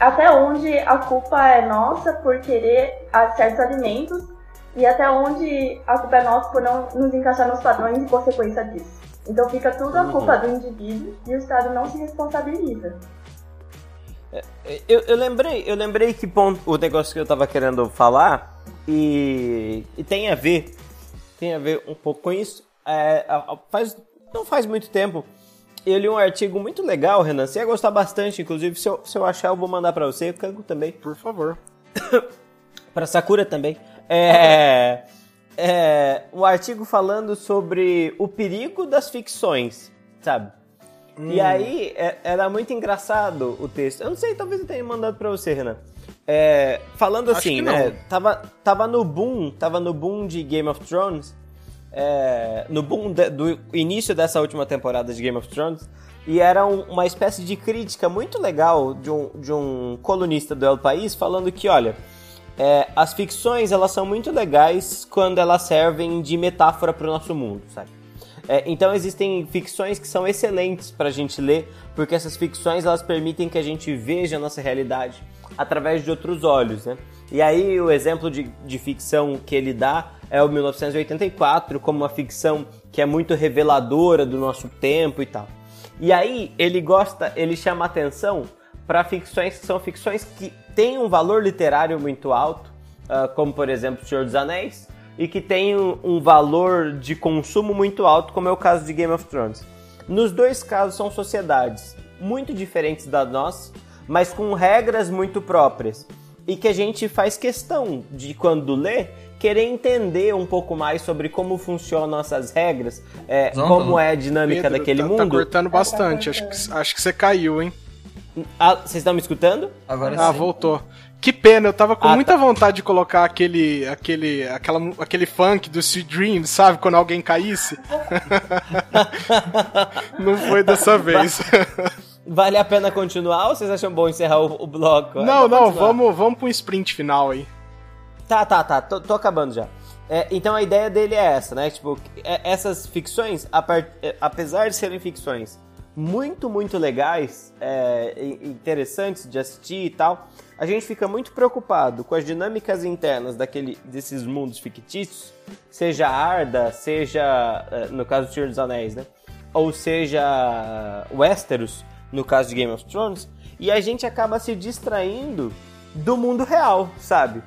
Até onde a culpa é nossa por querer certos alimentos e até onde a culpa é nossa por não nos encaixar nos padrões em consequência disso. Então fica tudo a Uhum. culpa do indivíduo e o Estado não se responsabiliza. Eu, eu lembrei, eu lembrei que ponto, o negócio que eu tava querendo falar e, e tem a ver, tem a ver um pouco com isso. É, faz, não faz muito tempo, eu li um artigo muito legal, Renan. Você ia gostar bastante, inclusive, se eu, se eu achar, eu vou mandar pra você, o Kango também. Por favor. Pra Sakura também. É, é um artigo falando sobre o perigo das ficções, sabe? Hum. E aí, é- era muito engraçado o texto. Eu não sei, talvez eu tenha mandado pra você, Renan. É, falando assim, né? Tava, tava no boom, tava no boom de Game of Thrones. É, no boom de- do início dessa última temporada de Game of Thrones. E era um- uma espécie de crítica muito legal de um, de um colunista do El País falando que, olha, é, as ficções elas são muito legais quando elas servem de metáfora para o nosso mundo, sabe? É, então existem ficções que são excelentes para a gente ler, porque essas ficções elas permitem que a gente veja a nossa realidade através de outros olhos, né? E aí o exemplo de, de ficção que ele dá é o 1984, como uma ficção que é muito reveladora do nosso tempo e tal. E aí ele gosta, ele chama atenção para ficções que são ficções que têm um valor literário muito alto, ah, como por exemplo O Senhor dos Anéis, e que têm um, valor de consumo muito alto, como é o caso de Game of Thrones. Nos dois casos são sociedades muito diferentes da nossa, mas com regras muito próprias. E que a gente faz questão de, quando lê, querer entender um pouco mais sobre como funcionam essas regras, é, Zonta. como é a dinâmica Pedro, daquele tá, mundo. Tá cortando bastante. Tá Acho que, acho que você caiu, hein? Ah, vocês estão me escutando? Agora Ah, sim. voltou. Que pena, eu tava com Ah, muita vontade de colocar aquele, aquele, aquela, aquele funk do Sweet Dreams, sabe? Quando alguém caísse. Não foi dessa vez. Vale a pena continuar ou vocês acham bom encerrar o, o bloco? Não, não, continuar. vamos, vamos pro sprint final aí. Tá, tá, tá, tô, tô acabando já. É, então a ideia dele é essa, né? Tipo, é- essas ficções, é, apesar de serem ficções muito, muito legais, é, interessantes de assistir e tal, a gente fica muito preocupado com as dinâmicas internas daquele, desses mundos fictícios, seja Arda, seja, é, no caso do Senhor dos Anéis, né? Ou seja Westeros, no caso de Game of Thrones, e a gente acaba se distraindo do mundo real, sabe?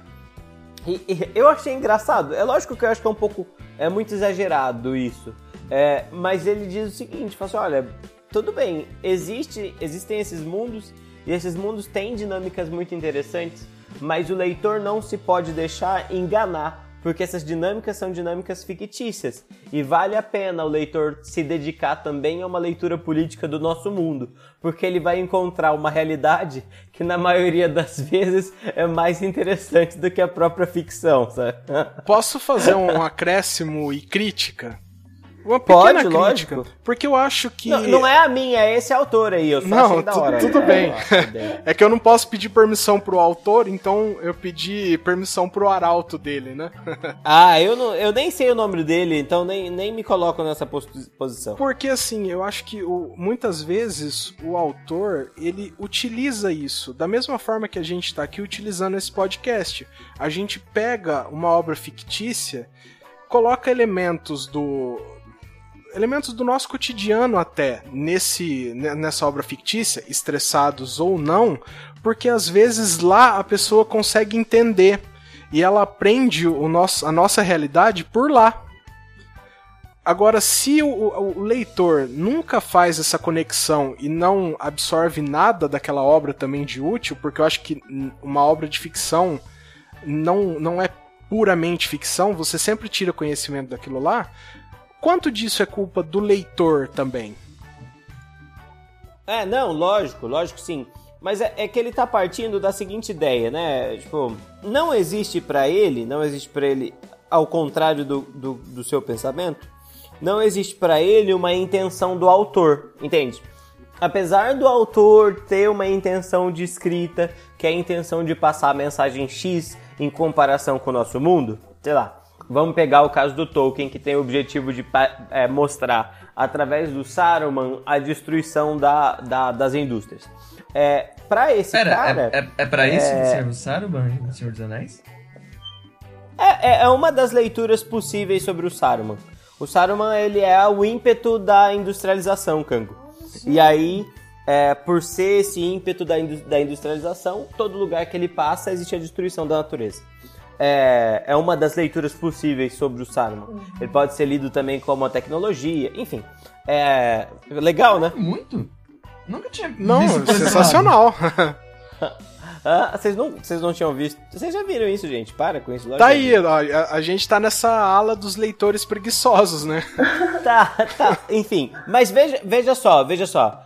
Eu achei engraçado. É lógico que eu acho que é um pouco. É muito exagerado isso. É, mas ele diz o seguinte: fala assim, olha, tudo bem, existe, existem esses mundos e esses mundos têm dinâmicas muito interessantes, mas o leitor não se pode deixar enganar, porque essas dinâmicas são dinâmicas fictícias e vale a pena o leitor se dedicar também a uma leitura política do nosso mundo, porque ele vai encontrar uma realidade que na maioria das vezes é mais interessante do que a própria ficção, sabe? Posso fazer um acréscimo e crítica? Uma pequena Pode, crítica. lógico. Porque eu acho que. Não, não é a minha, é esse autor aí, eu só Não, da hora. tudo É, bem. bem. É que eu não posso pedir permissão pro autor, então eu pedi permissão pro arauto dele, né? Ah, eu, não, eu nem sei o nome dele, então nem, nem me coloco nessa pos- posição. Porque assim, eu acho que o- muitas vezes o autor ele utiliza isso da mesma forma que a gente está aqui utilizando esse podcast. A gente pega uma obra fictícia, coloca elementos do elementos do nosso cotidiano até nesse ne- nessa obra fictícia, estressados ou não, porque às vezes lá a pessoa consegue entender e ela aprende o nosso, a nossa realidade por lá. Agora, se o, o- leitor nunca faz essa conexão e não absorve nada daquela obra também de útil, porque eu acho que uma obra de ficção não, não é puramente ficção, você sempre tira conhecimento daquilo lá. Quanto disso é culpa do leitor também? É, não, lógico, lógico sim. Mas é, é que ele tá partindo da seguinte ideia, né? Tipo, não existe pra ele, não existe pra ele, ao contrário do, do, do seu pensamento, não existe pra ele uma intenção do autor, entende? Apesar do autor ter uma intenção de escrita, que é a intenção de passar a mensagem X em comparação com o nosso mundo, sei lá, vamos pegar o caso do Tolkien, que tem o objetivo de é, mostrar, através do Saruman, a destruição da, da- das indústrias. É, pra esse Pera, cara... é, é, é pra isso é- que serve o Saruman no Senhor dos Anéis? É, é- é uma das leituras possíveis sobre o Saruman. O Saruman, ele é o ímpeto da industrialização, Kango. E aí, é, por ser esse ímpeto da, da industrialização, todo lugar que ele passa existe a destruição da natureza. É, é uma das leituras possíveis sobre o Saruman. Ele pode ser lido também como a tecnologia, enfim. É legal, né? Muito? Nunca tinha Não, sensacional. Ah, vocês não, vocês não tinham visto. Vocês já viram isso, gente? Para com isso. Tá aí, ó, a, a gente tá nessa ala dos leitores preguiçosos, né? Tá, tá. Enfim, mas veja, veja só, veja só.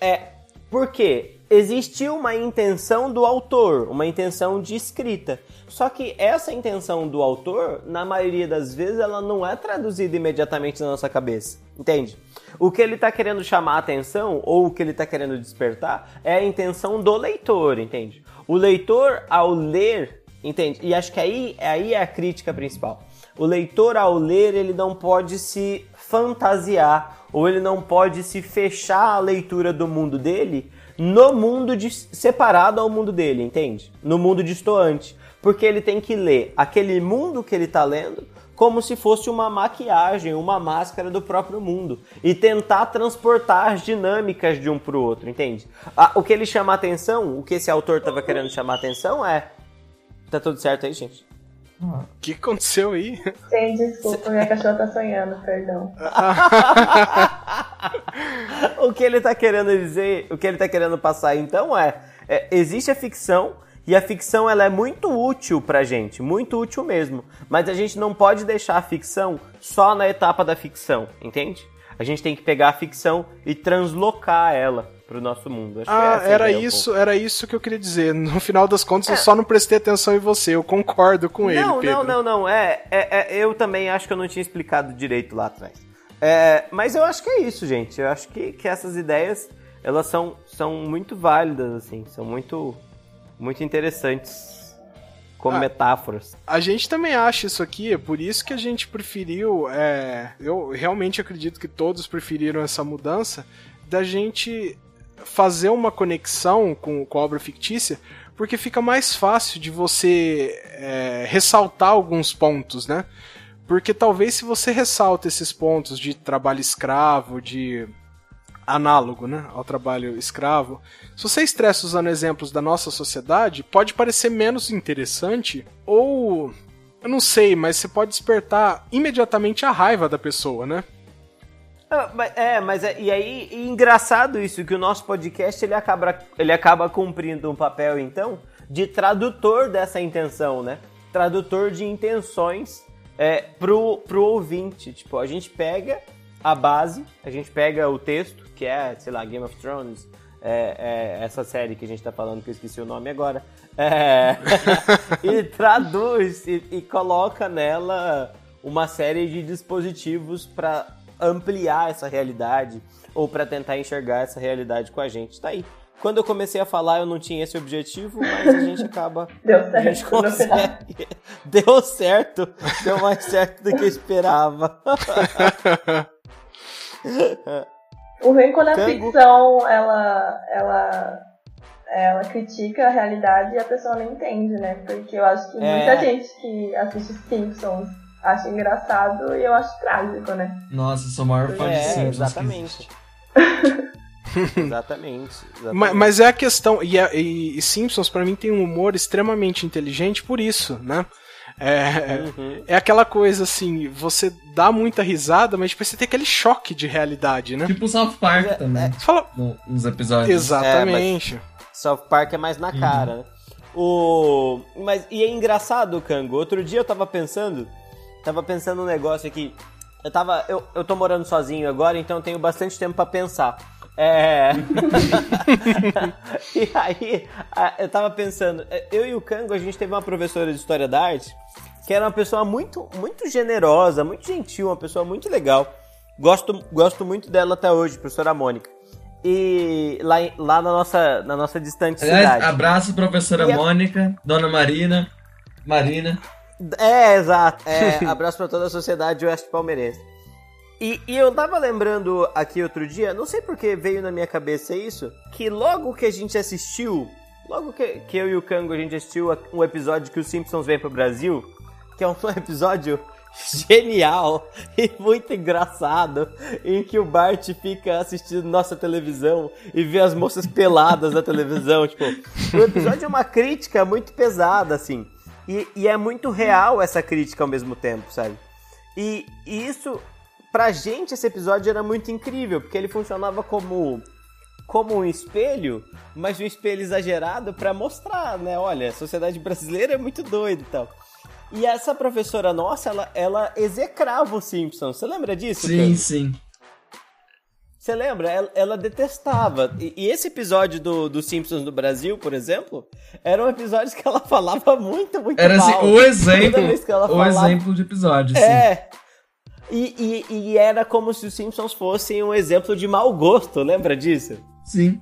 É, por quê? Existiu uma intenção do autor, uma intenção de escrita. Só que essa intenção do autor, na maioria das vezes, ela não é traduzida imediatamente na nossa cabeça. Entende? O que ele tá querendo chamar a atenção, ou o que ele tá querendo despertar, é a intenção do leitor, entende? O leitor, ao ler, entende? E acho que aí, aí é a crítica principal. O leitor, ao ler, ele não pode se fantasiar ou ele não pode se fechar a leitura do mundo dele no mundo de, separado ao mundo dele, entende? No mundo distoante. Porque ele tem que ler aquele mundo que ele está lendo como se fosse uma maquiagem, uma máscara do próprio mundo e tentar transportar as dinâmicas de um para o outro, entende? Ah, o que ele chama atenção, o que esse autor estava querendo chamar atenção é. Tá tudo certo aí, gente? O que aconteceu aí? Sem desculpa, minha cachorra tá sonhando, perdão. o que ele tá querendo dizer, o que ele tá querendo passar então é, é, existe a ficção e a ficção ela é muito útil pra gente, muito útil mesmo, mas a gente não pode deixar a ficção só na etapa da ficção, entende? A gente tem que pegar a ficção e translocar ela pro nosso mundo. Acho Ah, é era ideia um isso, era isso que eu queria dizer. No final das contas, eu só não prestei atenção em você. Eu concordo com ele, não, Pedro. Não, não, não, é, é, é, eu também acho que eu não tinha explicado direito lá atrás. É, mas eu acho que é isso, gente. Eu acho que, que essas ideias, elas são, são muito válidas, assim, são muito, muito interessantes como Ah. metáforas. A gente também acha isso aqui, é por isso que a gente preferiu. é, eu realmente acredito que todos preferiram essa mudança da gente fazer uma conexão com, com a obra fictícia, porque fica mais fácil de você é, ressaltar alguns pontos, né? Porque talvez se você ressalta esses pontos de trabalho escravo, de análogo, né, ao trabalho escravo, se você estressa usando exemplos da nossa sociedade, pode parecer menos interessante ou eu não sei, mas você pode despertar imediatamente a raiva da pessoa, né? Ah, É, mas é, e aí, e engraçado isso, que o nosso podcast ele acaba, ele acaba cumprindo um papel, então, de tradutor dessa intenção, né? Tradutor de intenções é, pro, pro ouvinte. Tipo, a gente pega a base, a gente pega o texto, que é, sei lá, Game of Thrones, é, é, essa série que a gente tá falando, que eu esqueci o nome agora, é, e traduz e, e coloca nela uma série de dispositivos para ampliar essa realidade ou para tentar enxergar essa realidade com a gente. Tá aí. Quando eu comecei a falar, eu não tinha esse objetivo, mas a gente acaba. Deu A gente certo no final. consegue. Deu certo. Deu mais certo do que eu esperava. O ruim quando a Tango. ficção, ela, ela, ela critica a realidade e a pessoa não entende, né? Porque eu acho que É. muita gente que assiste Simpsons acha engraçado e eu acho trágico, né? Nossa, sou o maior fã de É, Simpsons. que exatamente. exatamente. exatamente. Ma- Mas, é a questão. E, a- e- e Simpsons, pra mim, tem um humor extremamente inteligente por isso, né? É, Uhum. é aquela coisa assim, você dá muita risada, mas depois você tem aquele choque de realidade, né? Tipo o South Park É, também, Você fala, no- nos episódios. exatamente. South Park é mais na cara, né? O... Mas, e é engraçado, Kango. Outro dia eu tava pensando, tava pensando um negócio aqui. Eu tava, eu, eu tô morando sozinho agora, então eu tenho bastante tempo pra pensar. É. e aí, eu tava pensando, é, eu e o Kango, a gente teve uma professora de história da arte que era uma pessoa muito, muito generosa, muito gentil, uma pessoa muito legal. Gosto, gosto muito dela até hoje, professora Mônica. E lá, lá na nossa, na nossa distante Aliás, cidade. abraço, professora a- Mônica, dona Marina. Marina. É, exato. É, abraço pra toda a sociedade oeste palmeirense. E, e eu tava lembrando aqui outro dia, não sei porque veio na minha cabeça isso, que logo que a gente assistiu, logo que, que eu e o Kango a gente assistiu um episódio que os Simpsons vêm pro Brasil, que é um episódio genial e muito engraçado, em que o Bart fica assistindo nossa televisão e vê as moças peladas na televisão, tipo, o episódio é uma crítica muito pesada, assim, e, e é muito real essa crítica ao mesmo tempo, sabe? E, e isso, pra gente, esse episódio era muito incrível, porque ele funcionava como como um espelho, mas um espelho exagerado pra mostrar, né? Olha, a sociedade brasileira é muito doida e tal. E essa professora nossa, ela, ela execrava os Simpsons. Você lembra disso? Sim, Pedro? sim. Você lembra? Ela, ela detestava. E, e esse episódio do, do Simpsons do Brasil, por exemplo, eram episódios que ela falava muito, muito Era assim, mal. o exemplo. O falava- exemplo de episódio, sim. É. E, e, e era como se os Simpsons fossem um exemplo de mau gosto, lembra disso? Sim.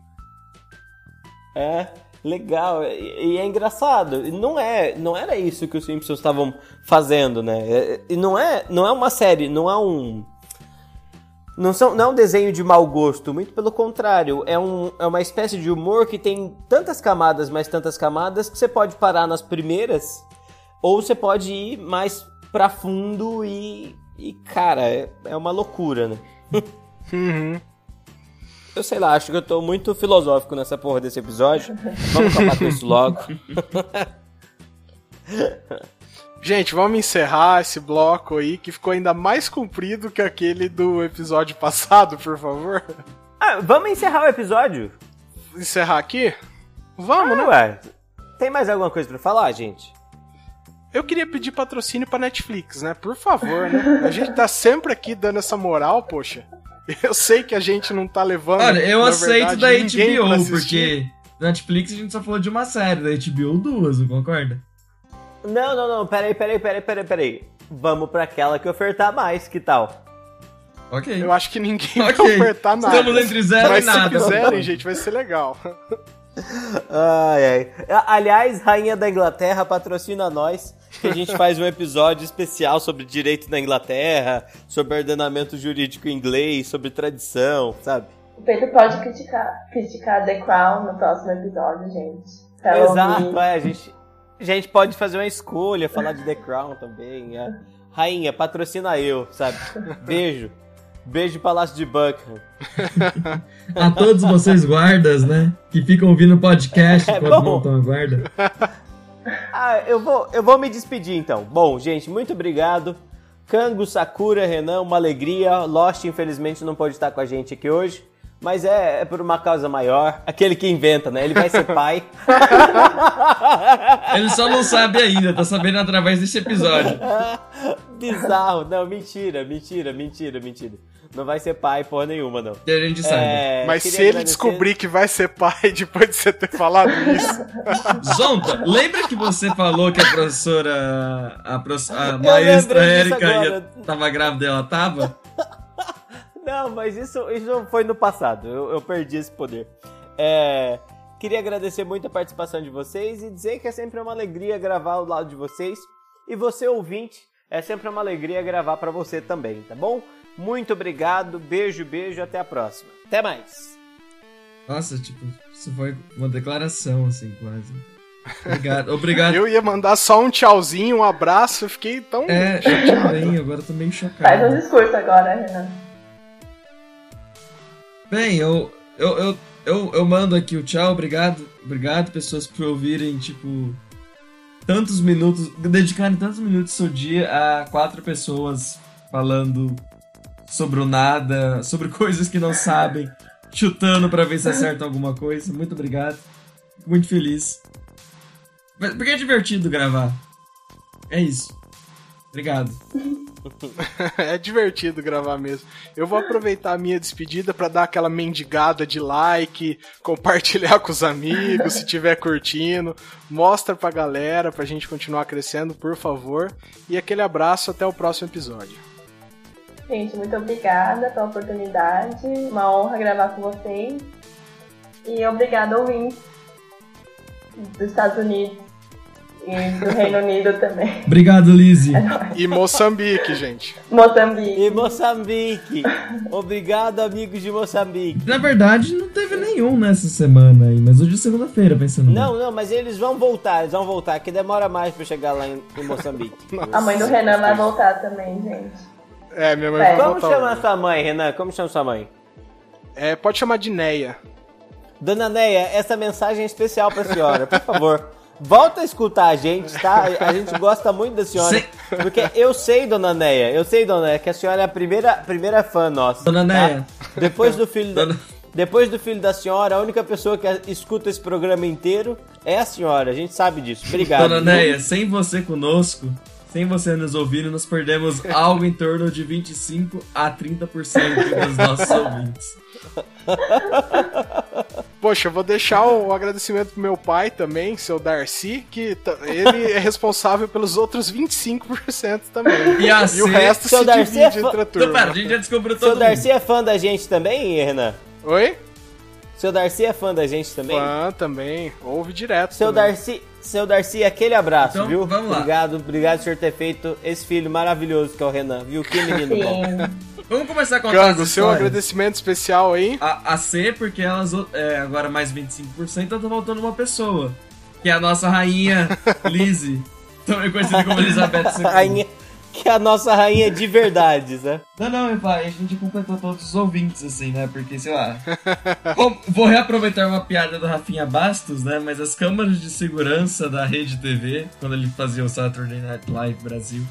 É, legal. E, e é engraçado. Não é, não era isso que os Simpsons estavam fazendo, né? E não é, não é uma série, não é um não, são, não é um desenho de mau gosto, muito pelo contrário. É, um, é uma espécie de humor que tem tantas camadas, mais tantas camadas, que você pode parar nas primeiras, ou você pode ir mais pra fundo e. E, cara, é, é uma loucura, né? Uhum. Eu sei lá, acho que eu tô muito filosófico nessa porra desse episódio. Vamos acabar com isso logo. Gente, vamos encerrar esse bloco aí que ficou ainda mais comprido que aquele do episódio passado, por favor. Ah, vamos encerrar o episódio? Encerrar aqui? Vamos, né? Ué, tem mais alguma coisa pra falar, gente? Eu queria pedir patrocínio pra Netflix, né? Por favor, né? A gente tá sempre aqui dando essa moral, poxa. Eu sei que a gente não tá levando. Olha, eu na aceito verdade, da HBO, porque na Netflix a gente só falou de uma série, da HBO duas, não concorda? Não, não, não, peraí, peraí, peraí, peraí, peraí. Vamos pra aquela que ofertar mais, que tal? Ok. Eu acho que ninguém Ok. vai ofertar nada. Estamos entre zero Mas e nada. se quiserem, gente, vai ser legal. Ai, ai. Aliás, Rainha da Inglaterra patrocina nós, que a gente faz um episódio especial sobre direito na Inglaterra, sobre ordenamento jurídico inglês, sobre tradição, sabe? O Pedro pode criticar, criticar The Crown no próximo episódio, gente. Pra Exato, ouvir. é, a gente, a gente pode fazer uma escolha, falar de The Crown também. é. Rainha, patrocina eu, sabe? Beijo. Beijo Palácio de Buckingham. A todos vocês guardas, né? Que ficam ouvindo o podcast É bom. montam a guarda. Ah, eu vou, eu vou me despedir então. Bom, gente, muito obrigado. Kango, Sakura, Renan, uma alegria. Lost, infelizmente, não pode estar com a gente aqui hoje. Mas é, é por uma causa maior. Aquele que inventa, né? Ele vai ser pai. Ele só não sabe ainda, tá sabendo através desse episódio. Bizarro. Não, mentira, mentira, mentira, mentira. Não vai ser pai porra nenhuma, não. A gente sabe. É, Mas se ele agradecer- descobrir que vai ser pai depois de você ter falado isso, Zonta, lembra que você falou que a professora. A, prof- a maestra Érica ia, tava grávida e ela tava? Não, mas isso, isso foi no passado. Eu, eu perdi esse poder. É, queria agradecer muito a participação de vocês e dizer que é sempre uma alegria gravar ao lado de vocês. E você, ouvinte, é sempre uma alegria gravar pra você também, tá bom? Muito obrigado, beijo, beijo, até a próxima. Até mais. Nossa, tipo, isso foi uma declaração, assim, quase. Obrigado. Obrigado. eu ia mandar só um tchauzinho, um abraço, eu fiquei tão. É, eu também, agora eu tô meio Faz um chocado. discurso agora, Renan. Bem, eu, eu, eu, eu, eu mando aqui o tchau, obrigado. Obrigado, pessoas, por ouvirem, tipo, tantos minutos, dedicarem tantos minutos do seu dia a quatro pessoas falando sobre o nada, sobre coisas que não sabem, chutando pra ver se acerta alguma coisa. Muito obrigado. Muito feliz. Porque é divertido gravar. É isso. Obrigado. É divertido gravar mesmo. Eu vou aproveitar a minha despedida pra dar aquela mendigada de like, compartilhar com os amigos, se tiver curtindo, mostra pra galera pra gente continuar crescendo, por favor. E aquele abraço até o próximo episódio. Gente, muito obrigada pela oportunidade. Uma honra gravar com vocês. E obrigada, ouvintes dos Estados Unidos e do Reino Unido também. Obrigado, Lizzie. E Moçambique, gente. Moçambique. E Moçambique. Obrigado, amigos de Moçambique. Na verdade, não teve nenhum nessa semana aí, mas hoje é segunda-feira, pensando. bem. Não, não, mas eles vão voltar, eles vão voltar, que demora mais pra chegar lá em, em Moçambique. A mãe do Renan vai voltar também, gente. É, minha mãe É. vai Como voltar chama a hoje. sua mãe, Renan? Como chama sua mãe? É, pode chamar de Neia. Dona Neia, essa mensagem é especial pra senhora, por favor. Volta a escutar a gente, tá? A gente gosta muito da senhora. Sim. Porque eu sei, Dona Neia, eu sei, Dona Neia, que a senhora é a primeira, primeira fã nossa. Dona tá? Neia. Depois do filho da... Dona- Depois do filho da senhora, a única pessoa que escuta esse programa inteiro é a senhora. A gente sabe disso. Obrigado. Dona? Neia, sem você conosco, sem você nos ouvindo, nós perdemos algo em torno de 25 a 30% dos nossos ouvintes. Poxa, eu vou deixar o agradecimento pro meu pai também, seu Darcy, que ele é responsável pelos outros 25% também. E a o C- resto seu se Darcy divide é fã- entre a Então, turma. pera, a gente já descobriu Seu todo Darcy mundo. é fã da gente também, Renan? Oi? Seu Darcy é fã da gente também? Fã também. Ouve direto. Seu também. Darcy, seu Darcy, aquele abraço, Então, viu? vamos lá. Obrigado, obrigado por ter feito esse filho maravilhoso que é o Renan, viu? Que menino bom. Vamos começar a contar Cango, as seu histórias. agradecimento especial aí. A, a C, porque elas é, agora mais 25%, então tá faltando uma pessoa. Que é a nossa rainha Lizzie. Também conhecida como Elizabeth II. Rainha, que é a nossa rainha de verdades, né? Não, não, meu pai, a gente completou todos os ouvintes, assim, né? Porque, sei lá. vou, vou reaproveitar uma piada do Rafinha Bastos, né? Mas as câmaras de segurança da Rede TV, quando ele fazia o Saturday Night Live Brasil,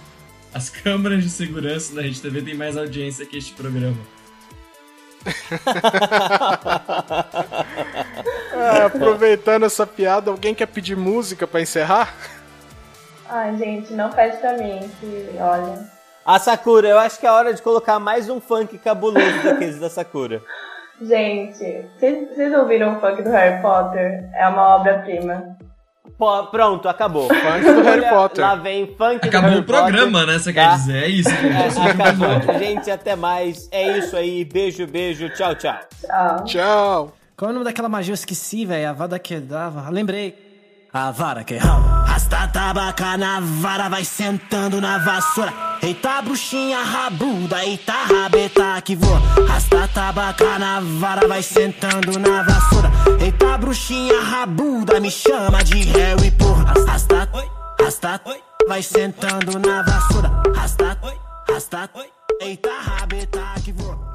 as câmaras de segurança da Rede TV têm mais audiência que este programa. Ah, aproveitando essa piada, alguém quer pedir música pra encerrar? Ai, gente, não pede pra mim, que olha. A Sakura, eu acho que é hora de colocar mais um funk cabuloso daqueles da Sakura. Gente, vocês ouviram o funk do Harry Potter? É uma obra-prima. Pô, pronto, acabou. Funk do Harry Potter. Lá vem funk do Acabou Harry o programa, Potter, né? Você tá? quer dizer? É isso, gente. É, é último acabou. Gente, até mais. É isso aí. Beijo, beijo. Tchau, tchau. Tchau. Tchau. Qual é o nome daquela magia? Eu esqueci, velho. A vara que dava. Lembrei. A vara que rala. Rasta tabaca na vara, vai sentando na vassoura. Eita, bruxinha rabuda, eita, rabeta que voa. Rasta tabaca na vara, vai sentando na vassoura. Eita, bruxinha rabuda, me chama de Harry, porra. Rasta, rasta, vai sentando na vassoura. Rasta, rasta, eita, rabeta que voa.